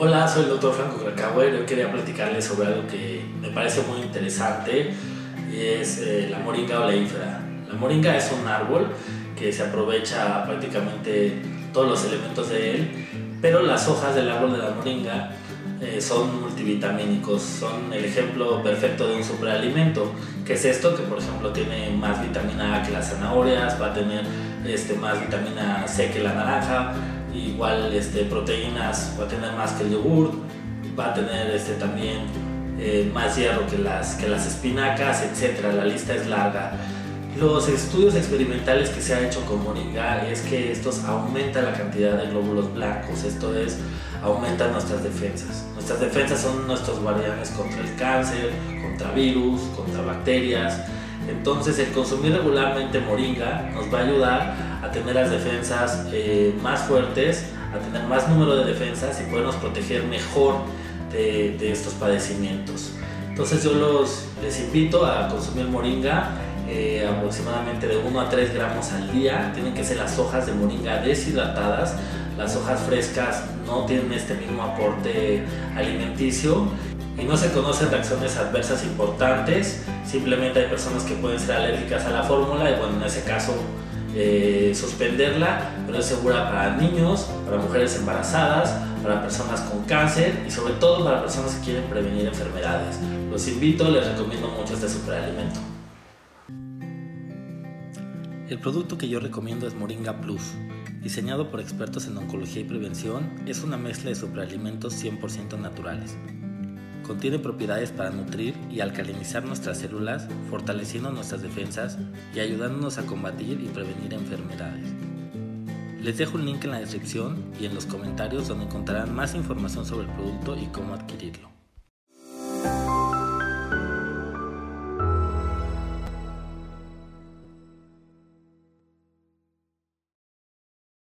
Hola, soy el doctor Franco Krakauer. Hoy quería platicarles sobre algo que me parece muy interesante y es eh, la moringa oleífera. La moringa es un árbol que se aprovecha prácticamente todos los elementos de él, pero las hojas del árbol de la moringa eh, son multivitamínicos, son el ejemplo perfecto de un superalimento. ¿Qué es esto? Que por ejemplo tiene más vitamina A que las zanahorias, va a tener este, más vitamina C que la naranja, igual este, proteínas va a tener más que el yogur, va a tener este, también eh, más hierro que las, que las espinacas, etc. La lista es larga. Los estudios experimentales que se ha hecho con moringa es que estos aumentan la cantidad de glóbulos blancos, esto es, aumentan nuestras defensas. Nuestras defensas son nuestros guardianes contra el cáncer, contra virus, contra bacterias. Entonces el consumir regularmente moringa nos va a ayudar a tener las defensas eh, más fuertes, a tener más número de defensas y podernos proteger mejor de, de estos padecimientos. Entonces yo los, les invito a consumir moringa eh, aproximadamente de 1 a 3 gramos al día. Tienen que ser las hojas de moringa deshidratadas. Las hojas frescas no tienen este mismo aporte alimenticio y no se conocen reacciones adversas importantes. Simplemente hay personas que pueden ser alérgicas a la fórmula y bueno, en ese caso eh, suspenderla, pero es segura para niños, para mujeres embarazadas, para personas con cáncer y sobre todo para personas que quieren prevenir enfermedades. Los invito, les recomiendo mucho este superalimento. El producto que yo recomiendo es Moringa Plus. Diseñado por expertos en oncología y prevención, es una mezcla de superalimentos 100% naturales. Contiene propiedades para nutrir y alcalinizar nuestras células, fortaleciendo nuestras defensas y ayudándonos a combatir y prevenir enfermedades. Les dejo un link en la descripción y en los comentarios donde encontrarán más información sobre el producto y cómo adquirirlo.